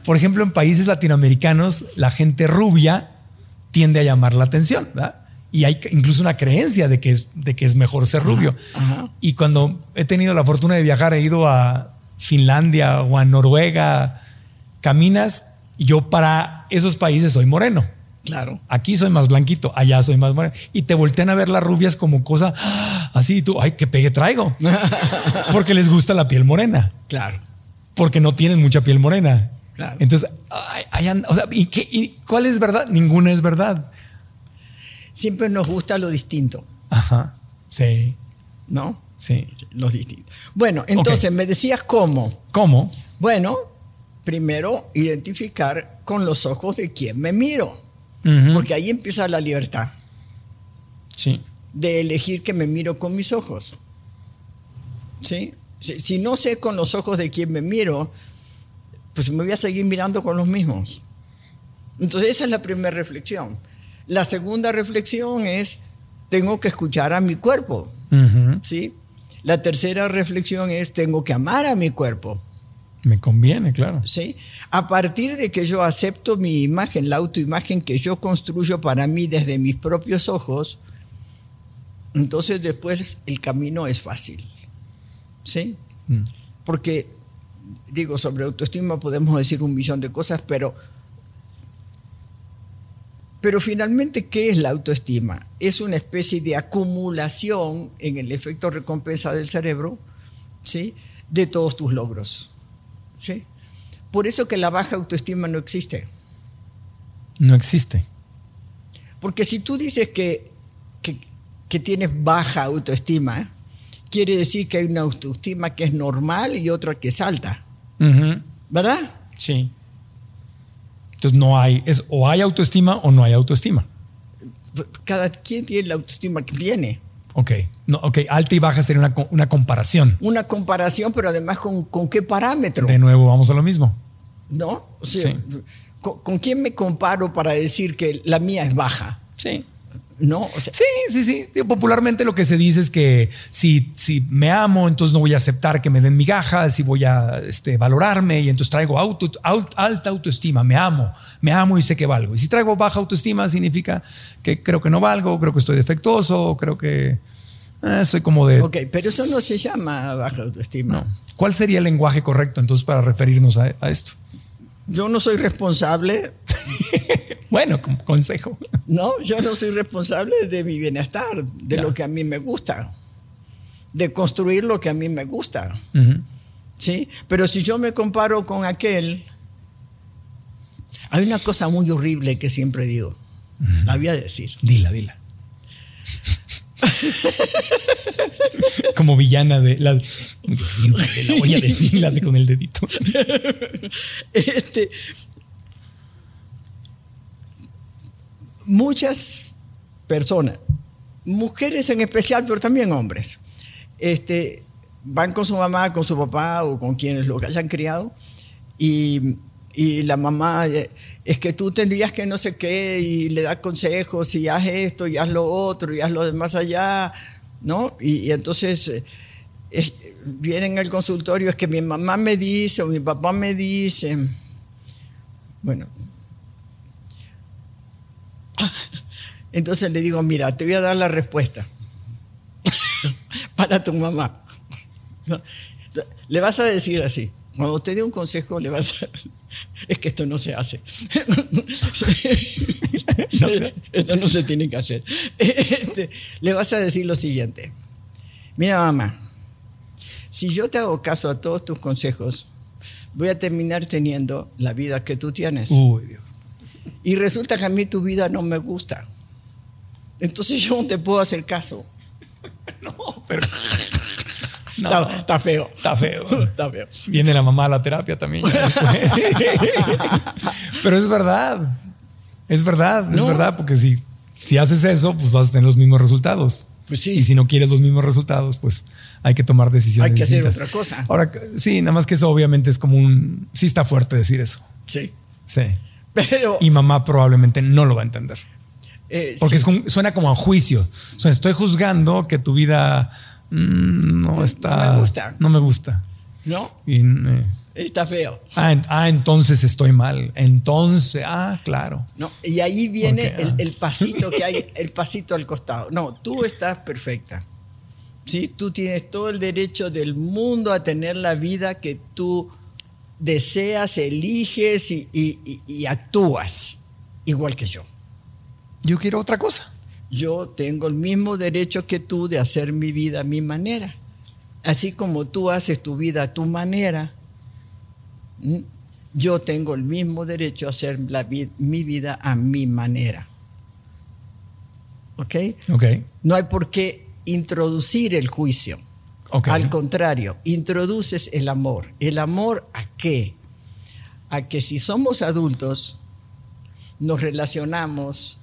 Por ejemplo, en países latinoamericanos, la gente rubia tiende a llamar la atención, ¿verdad? Y hay incluso una creencia de que es, de que es mejor ser rubio. ajá. Y cuando he tenido la fortuna de viajar, he ido a Finlandia o a Noruega, caminas, yo para esos países soy moreno. Claro. Aquí soy más blanquito, allá soy más moreno. Y te voltean a ver las rubias como cosa así, y tú, ay, qué pegue traigo. Porque les gusta la piel morena, Claro. porque no tienen mucha piel morena. Claro. Entonces, ay, o sea, ¿y, qué- y cuál es verdad? Ninguna es verdad. Siempre nos gusta lo distinto, Ajá. Sí, ¿no? sí. Lo distinto. Bueno, entonces me decías cómo. ¿Cómo? Bueno, primero identificar con los ojos de quién me miro, Porque ahí empieza la libertad Sí. de elegir que me miro con mis ojos. ¿Sí? Si, si no sé con los ojos de quién me miro, pues me voy a seguir mirando con los mismos. Entonces esa es la primera reflexión. La segunda reflexión es, tengo que escuchar a mi cuerpo. ¿Sí? La tercera reflexión es, tengo que amar a mi cuerpo. Me conviene, claro. ¿sí? A partir de que yo acepto mi imagen, la autoimagen que yo construyo para mí desde mis propios ojos, entonces después el camino es fácil. ¿Sí? Mm. Porque, digo, sobre autoestima podemos decir un millón de cosas, pero, pero finalmente, ¿qué es la autoestima? Es una especie de acumulación en el efecto recompensa del cerebro, ¿sí? De todos tus logros. ¿Sí? Por eso que la baja autoestima no existe. No existe. Porque si tú dices que, que, que tienes baja autoestima, quiere decir que hay una autoestima que es normal y otra que es alta. Ujú. ¿Verdad? Sí. Entonces no hay, es o hay autoestima o no hay autoestima. Cada quien tiene la autoestima que tiene. Ok. No, ok, alta y baja sería una, una comparación. Una comparación, pero además con, con qué parámetro. De nuevo, vamos a lo mismo. ¿No? O sea, Sí. ¿con, con quién me comparo para decir que la mía es baja? Sí. ¿No? O sea, Sí, sí, sí. Digo, Popularmente lo que se dice es que si, si me amo, entonces no voy a aceptar que me den migajas y voy a este, valorarme y entonces traigo auto, alta autoestima, me amo, me amo y sé que valgo. Y si traigo baja autoestima significa que creo que no valgo, creo que estoy defectuoso, creo que eh, soy como de... ok, pero eso no se llama baja autoestima. No. ¿Cuál sería el lenguaje correcto entonces para referirnos a, a esto? Yo no soy responsable, Bueno, como consejo. no, yo no soy responsable de mi bienestar, de lo que a mí me gusta, de construir lo que a mí me gusta. ¿sí? Pero si yo me comparo con aquel, hay una cosa muy horrible que siempre digo, la voy a decir. Dila, dila. Como villana de la, la voy a decir, la hace con el dedito. Este, muchas personas, mujeres en especial, pero también hombres, este, van con su mamá, con su papá o con quienes lo hayan criado y, y la mamá, eh, es que tú tendrías que no sé qué y le da consejos y haz esto y haz lo otro y haz lo demás allá, ¿no? Y, entonces eh, es- vienen al consultorio, es que mi mamá me dice o mi papá me dice, bueno, entonces le digo, mira, te voy a dar la respuesta para tu mamá. Le vas a decir así, cuando te dé un consejo, le vas a... Es que esto no se hace. esto no se tiene que hacer. Este, le vas a decir lo siguiente. Mira, mamá, si yo te hago caso a todos tus consejos, voy a terminar teniendo la vida que tú tienes. Uy, Dios. Y resulta que a mí tu vida no me gusta. Entonces yo no te puedo hacer caso. No, pero. No, Está, está feo. está feo. Está feo. Viene la mamá a la terapia también. Pero es verdad. Es verdad, es verdad, porque si, si haces eso, pues vas a tener los mismos resultados. Pues sí. Y si no quieres los mismos resultados, pues hay que tomar decisiones. Hay que hacer otra cosa. Ahora, sí, nada más que eso obviamente es como un. Sí, está fuerte decir eso. Sí. Sí. Pero. Y mamá probablemente no lo va a entender. eh, Porque sí. es suena como a juicio. O sea, estoy juzgando que tu vida no está. No me gusta. No me gusta. ¿No? Y, eh, Está feo. ah, en- ah, entonces estoy mal. Entonces, ah, claro. ¿no? Y ahí viene el, ah. el pasito que hay, el pasito al costado. No, tú estás perfecta. ¿sí? Tú tienes todo el derecho del mundo a tener la vida que tú deseas, eliges y, y- y- y actúas, igual que yo. Yo quiero otra cosa. Yo tengo el mismo derecho que tú de hacer mi vida a mi manera. Así como tú haces tu vida a tu manera, ¿m? yo tengo el mismo derecho a hacer la mi vida a mi manera. ¿Ok? Ok. No hay por qué introducir el juicio. Al contrario, introduces el amor. ¿El amor a qué? A que si somos adultos, nos relacionamos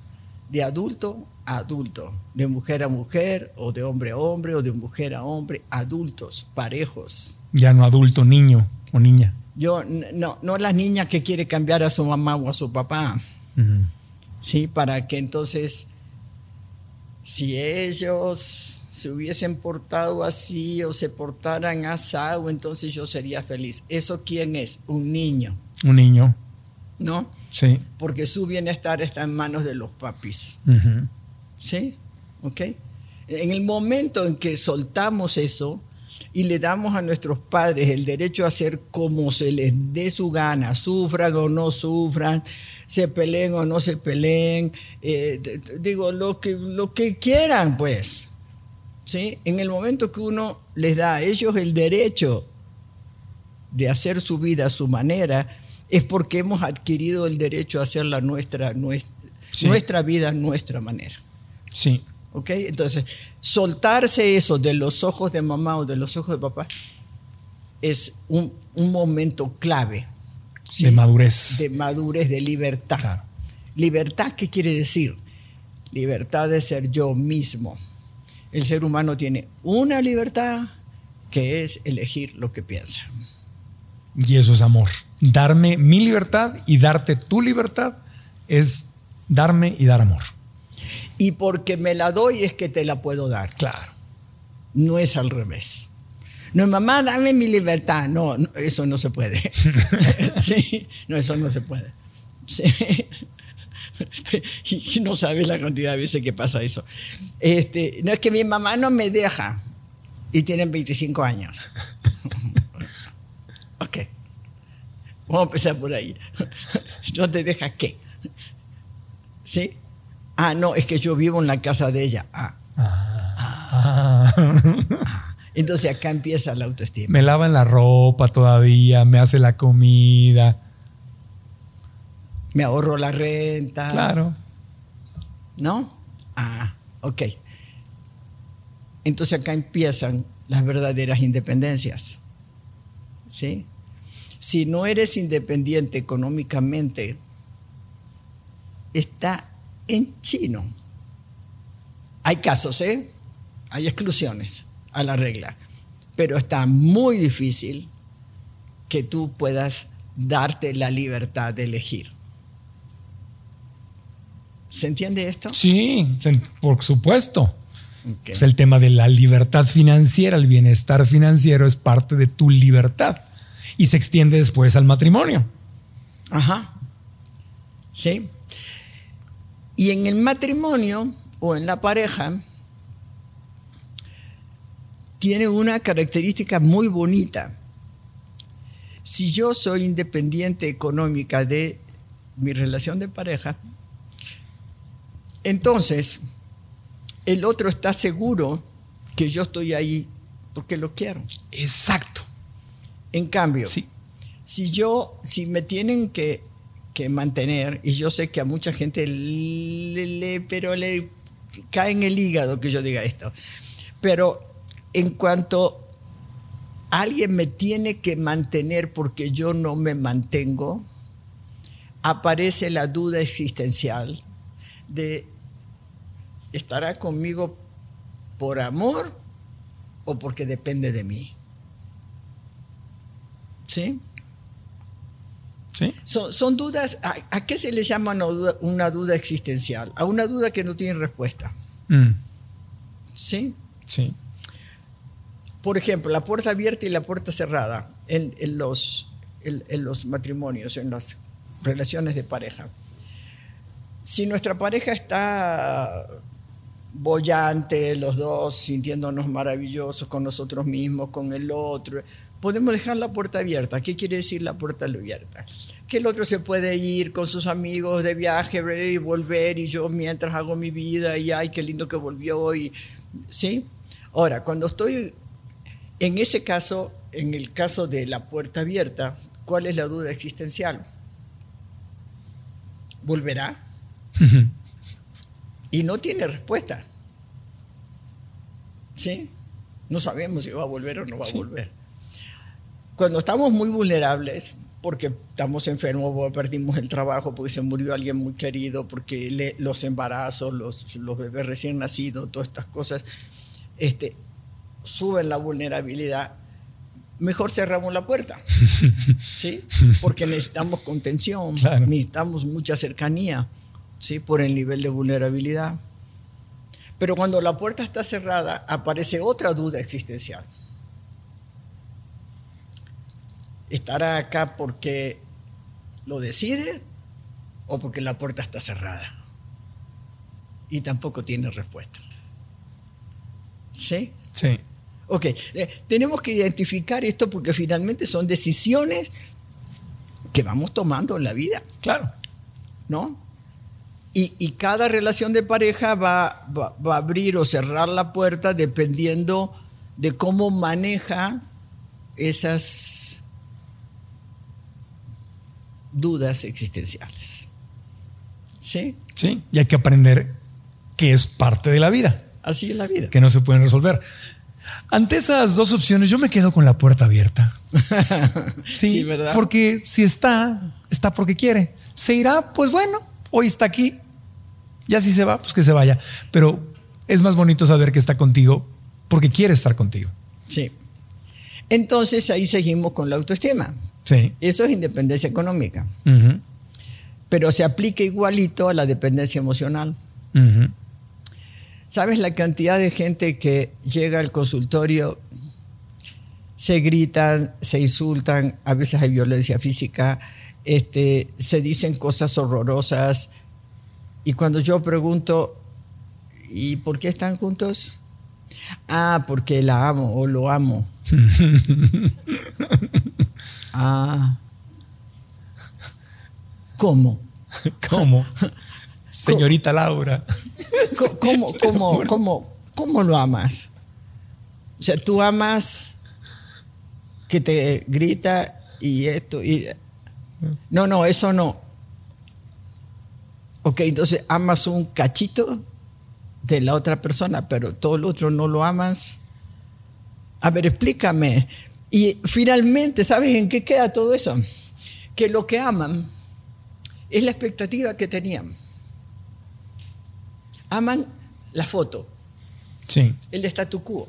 de adulto adulto, de mujer a mujer, o de hombre a hombre, o de mujer a hombre, adultos, parejos. Ya no adulto, niño o niña. Yo, no, no la niña que quiere cambiar a su mamá o a su papá. ¿sí? Para que entonces, si ellos se hubiesen portado así o se portaran asado, entonces yo sería feliz. ¿Eso quién es? Un niño, Un niño. ¿no? Sí. Porque su bienestar está en manos de los papis. ¿Sí? ¿Ok? En el momento en que soltamos eso y le damos a nuestros padres el derecho a hacer como se les dé su gana, sufran o no sufran, se peleen o no se peleen, eh, digo, lo que, lo que quieran, pues. ¿sí? En el momento que uno les da a ellos el derecho de hacer su vida a su manera, es porque hemos adquirido el derecho a hacer la nuestra, nuestra, Sí. nuestra vida a nuestra manera. Sí. ¿Ok? Entonces, soltarse eso de los ojos de mamá o de los ojos de papá es un, un momento clave ¿sí? De madurez. de madurez, de libertad. Claro. ¿Libertad qué quiere decir? Libertad de ser yo mismo. El ser humano tiene una libertad que es elegir lo que piensa. Y eso es amor. Darme mi libertad y darte tu libertad es darme y dar amor. Y porque me la doy es que te la puedo dar. Claro. No es al revés. No, mamá, dame mi libertad. No, no, eso no se puede. sí, no, eso no se puede. Sí. Y no sabes la cantidad de veces que pasa eso. Este, no es que mi mamá no me deja y tienen 25 años. ok. Vamos a empezar por ahí. ¿No te deja qué? ¿Sí? Ah, no, es que yo vivo en la casa de ella. Ah. Entonces acá empieza la autoestima. Me lavan la ropa todavía, me hace la comida. Me ahorro la renta. Claro. ¿No? Ah, ok. Entonces acá empiezan las verdaderas independencias. ¿Sí? Si no eres independiente económicamente, está en chino. Hay casos, ¿eh? Hay exclusiones. a la regla. Pero está muy difícil que tú puedas darte la libertad de elegir. ¿Se entiende esto? Sí, por supuesto. Ok. Es el tema de la libertad financiera, el bienestar financiero es parte de tu libertad y se extiende después al matrimonio. Ajá. ¿Sí? Y en el matrimonio o en la pareja tiene una característica muy bonita. Si yo soy independiente económica de mi relación de pareja, entonces el otro está seguro que yo estoy ahí porque lo quiero. Exacto. En cambio, Sí. si yo, si me tienen que, que mantener, y yo sé que a mucha gente le, pero le cae en el hígado que yo diga esto, pero en cuanto alguien me tiene que mantener porque yo no me mantengo, aparece la duda existencial de estará conmigo por amor o porque depende de mí. ¿Sí? Sí. Son, son dudas, ¿a, a qué se le llama una duda, una duda existencial? A una duda que no tiene respuesta. Mm, ¿Sí? sí. Por ejemplo, la puerta abierta y la puerta cerrada en, en los, en, en los matrimonios, en las relaciones de pareja. Si nuestra pareja está bollante, los dos sintiéndonos maravillosos con nosotros mismos, con el otro, podemos dejar la puerta abierta. ¿Qué quiere decir la puerta abierta? Que el otro se puede ir con sus amigos de viaje y volver y yo mientras hago mi vida y ay, qué lindo que volvió y ¿sí? Ahora, cuando estoy en ese caso, en el caso de la puerta abierta, ¿cuál es la duda existencial? ¿Volverá? y no tiene respuesta. ¿Sí? No sabemos si va a volver o no va a volver. Cuando estamos muy vulnerables, porque estamos enfermos, perdimos el trabajo, porque se murió alguien muy querido, porque le- los embarazos, los, los bebés recién nacidos, todas estas cosas, este, suben la vulnerabilidad, mejor cerramos la puerta. ¿Sí? Porque necesitamos contención, Claro. necesitamos mucha cercanía, ¿sí? Por el nivel de vulnerabilidad. Pero cuando la puerta está cerrada, aparece otra duda existencial. ¿Estará acá porque lo decide o porque la puerta está cerrada? Y tampoco tiene respuesta. ¿Sí? Sí. Ok, eh, tenemos que identificar esto porque finalmente son decisiones que vamos tomando en la vida, Claro. ¿no? Y, y cada relación de pareja va, va- va a abrir o cerrar la puerta dependiendo de cómo maneja esas dudas existenciales. ¿Sí? Sí. Y hay que aprender que es parte de la vida, Así es la vida. que no se pueden resolver. Ante esas dos opciones, yo me quedo con la puerta abierta. Sí, Sí, ¿verdad? Porque si está, está porque quiere. Se irá, pues bueno, hoy está aquí. Ya si se va, pues que se vaya. Pero es más bonito saber que está contigo porque quiere estar contigo. Sí. Entonces ahí seguimos con la autoestima. Sí. Eso es independencia económica. Pero se aplica igualito a la dependencia emocional. ¿Sabes la cantidad de gente que llega al consultorio, se gritan, se insultan, a veces hay violencia física, este, se dicen cosas horrorosas y cuando yo pregunto, ¿y por qué están juntos? Ah, porque la amo o lo amo. ah. ¿Cómo? ¿Cómo? Señorita Laura. ¿Cómo, cómo, cómo, cómo lo amas? O sea, tú amas que te grita y esto y... No, no, eso no. Ok, entonces amas un cachito de la otra persona, pero todo el otro no lo amas. A ver, explícame. Y finalmente, ¿sabes en qué queda todo eso? Que lo que aman es la expectativa que tenían. Aman la foto, Sí. el statu quo.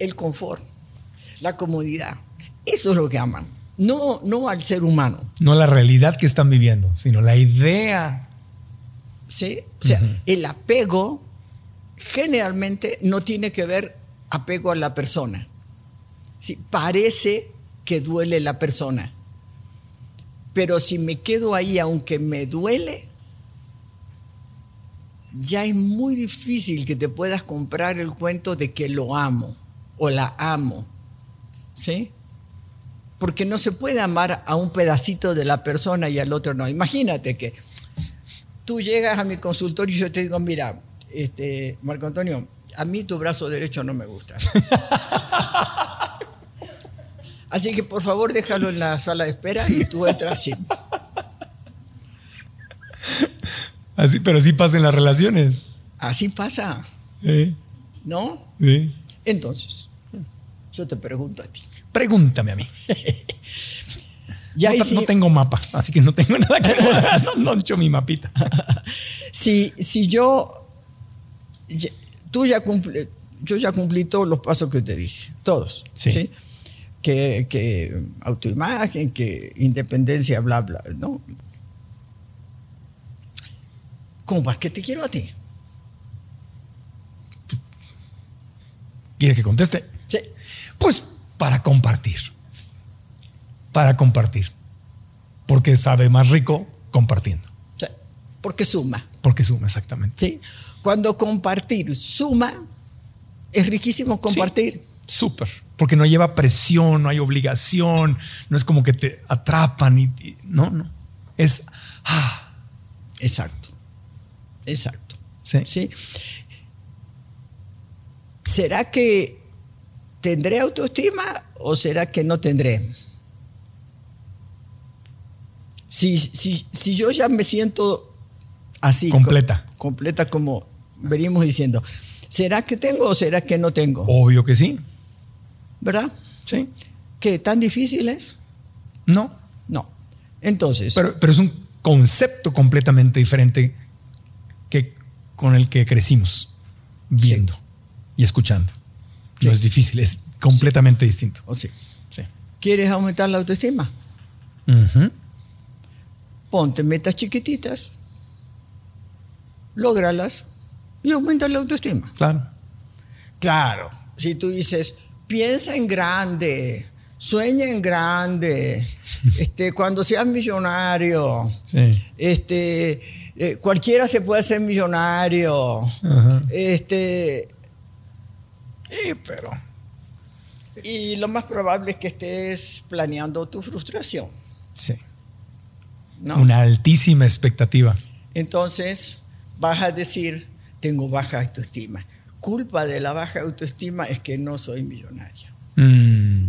el confort, la comodidad. Eso es lo que aman. No, no al ser humano. No la realidad que están viviendo, sino la idea. ¿sí? O sea, el apego generalmente no tiene que ver apego a la persona. ¿Sí? Parece que duele la persona. Pero si me quedo ahí, aunque me duele, ya es muy difícil que te puedas comprar el cuento de que lo amo o la amo. ¿Sí? Porque no se puede amar a un pedacito de la persona y al otro no. Imagínate que tú llegas a mi consultorio y yo te digo, mira, este, Marco Antonio, a mí tu brazo derecho no me gusta. Así que por favor déjalo en la sala de espera y tú entras así. Así, pero así pasa en las relaciones. Así pasa, Sí, ¿no? sí. Entonces, yo te pregunto a ti. Pregúntame a mí. Ya no, si- no tengo mapa, así que no tengo nada que. No, no he hecho mi mapita. si, si yo, tú ya cumplí, yo ya cumplí todos los pasos que te dije, todos, Sí. ¿sí? Que, que autoimagen, que independencia, bla, bla, ¿no? ¿Cómo más que te quiero a ti? ¿Quieres que conteste? Sí. Pues para compartir. Para compartir. Porque sabe más rico compartiendo. sí, Porque suma, Porque suma, exactamente. ¿sí? Cuando compartir suma, es riquísimo compartir. Sí, Súper. Porque no lleva presión, no hay obligación, no es como que te atrapan y. y- no, no. Es. ah, Exacto, exacto. sí. ¿sí? ¿Será que tendré autoestima o será que no tendré? Si, si, si yo ya me siento así. Completa. co- completa como venimos diciendo. ¿Será que tengo o será que no tengo? Obvio que sí. ¿Verdad? Sí. ¿Que tan difícil es? No. No. Entonces, Pero, pero es un concepto completamente diferente que con el que crecimos viendo y escuchando. No Sí. es difícil, es completamente distinto. o sí, Sí. ¿quieres aumentar la autoestima? Ujú. Ponte metas chiquititas, lógralas y aumenta la autoestima. Claro. Claro, si tú dices, piensa en grande, sueña en grande, este, cuando seas millonario, Sí. este, eh, cualquiera se puede hacer millonario, Ajá. este, Sí, pero. y lo más probable es que estés planeando tu frustración, Sí. ¿no? Una altísima expectativa. Entonces vas a decir, tengo baja autoestima. Culpa de la baja autoestima es que no soy millonaria. Mm.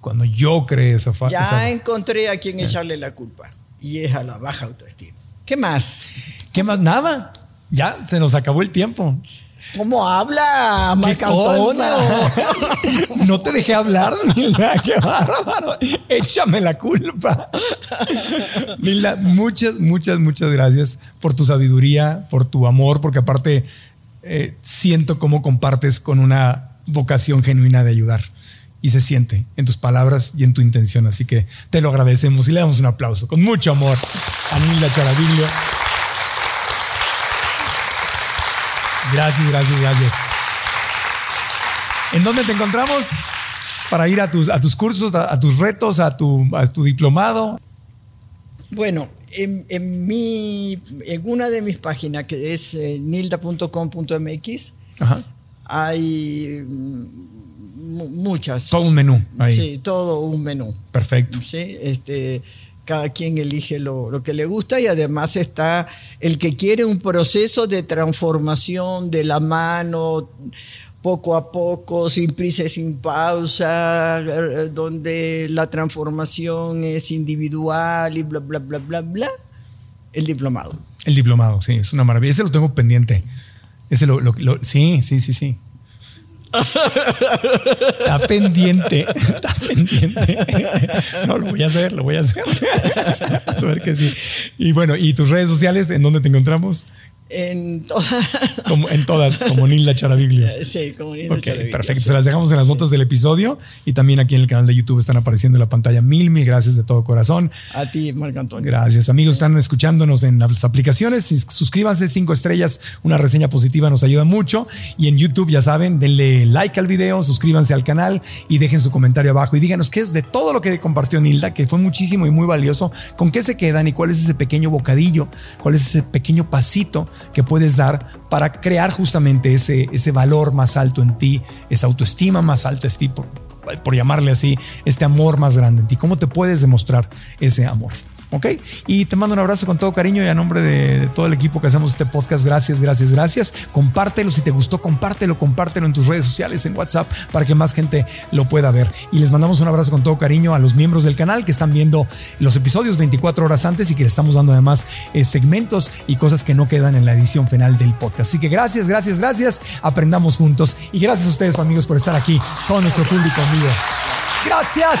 Cuando yo creé esa fa- Ya esa- encontré a quien echarle la culpa y es a la baja autoestima. ¿Qué más? ¿Qué más? Nada. Ya se nos acabó el tiempo. ¿Cómo habla cosa? No te dejé hablar, Nilda. Qué bárbaro. Échame la culpa. Muchas, muchas, muchas gracias por tu sabiduría, por tu amor, porque aparte eh, siento cómo compartes con una vocación genuina de ayudar. Y se siente en tus palabras y en tu intención. Así que te lo agradecemos y le damos un aplauso con mucho amor a Nilda. Gracias, gracias, gracias. ¿En dónde te encontramos? Para ir a tus, a tus cursos, a, a tus retos, a tu, a tu diplomado. Bueno, en, en mi, en una de mis páginas, que es eh, nilda.com.mx, hay mm, mu- muchas. Todo un menú ahí. Sí, todo un menú. Perfecto. ¿sí? Este, cada quien elige lo, lo que le gusta y además está el que quiere un proceso de transformación de la mano, poco a poco, sin prisa y sin pausa, eh, donde la transformación es individual y bla, bla, bla, bla, bla. El diplomado. El diplomado, sí, es una maravilla. Ese lo tengo pendiente. Ese lo, lo- lo- sí, sí, sí, sí. Está pendiente, está pendiente. No, lo voy a hacer, lo voy a hacer. A ver que sí. Y bueno, ¿y tus redes sociales en dónde te encontramos? En todas. Como, en todas, como Nilda Charaviglio. Sí, como Nilda Ok, Charaviglio, perfecto. sí. Se las dejamos en las notas del episodio y también aquí en el canal de YouTube están apareciendo en la pantalla. Mil, mil gracias de todo corazón. A ti, Marco Antonio. Gracias, amigos. Están escuchándonos en las aplicaciones. Sus- Suscríbanse, cinco estrellas, una reseña positiva nos ayuda mucho. Y en YouTube, ya saben, denle like al video, suscríbanse al canal y dejen su comentario abajo y díganos qué es de todo lo que compartió Nilda, que fue muchísimo y muy valioso, con qué se quedan y cuál es ese pequeño bocadillo, cuál es ese pequeño pasito que puedes dar para crear justamente ese, ese valor más alto en ti, esa autoestima más alta en ti, por, por llamarle así, este amor más grande en ti. ¿Cómo te puedes demostrar ese amor? ¿Ok? Y te mando un abrazo con todo cariño y a nombre de, todo el equipo que hacemos este podcast, gracias, gracias, gracias. Compártelo si te gustó, compártelo, compártelo en tus redes sociales, en WhatsApp, para que más gente lo pueda ver. Y les mandamos un abrazo con todo cariño a los miembros del canal que están viendo los episodios 24 horas antes y que estamos dando además eh, segmentos y cosas que no quedan en la edición final del podcast. Así que gracias, gracias, gracias. Aprendamos juntos. Y gracias a ustedes, amigos, por estar aquí con nuestro público vivo. Gracias.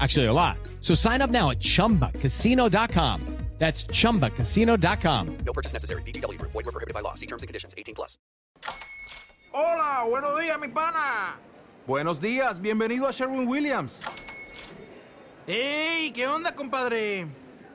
Actually, a lot. So sign up now at chumbacasino.com. That's chumbacasino.com. No purchase necessary. VGW Group. Void were prohibited by law. See terms and conditions. 18 plus. Hola, buenos días, mi pana. Buenos días, bienvenido a Sherwin Williams. ¡Ey! ¿Qué onda, compadre?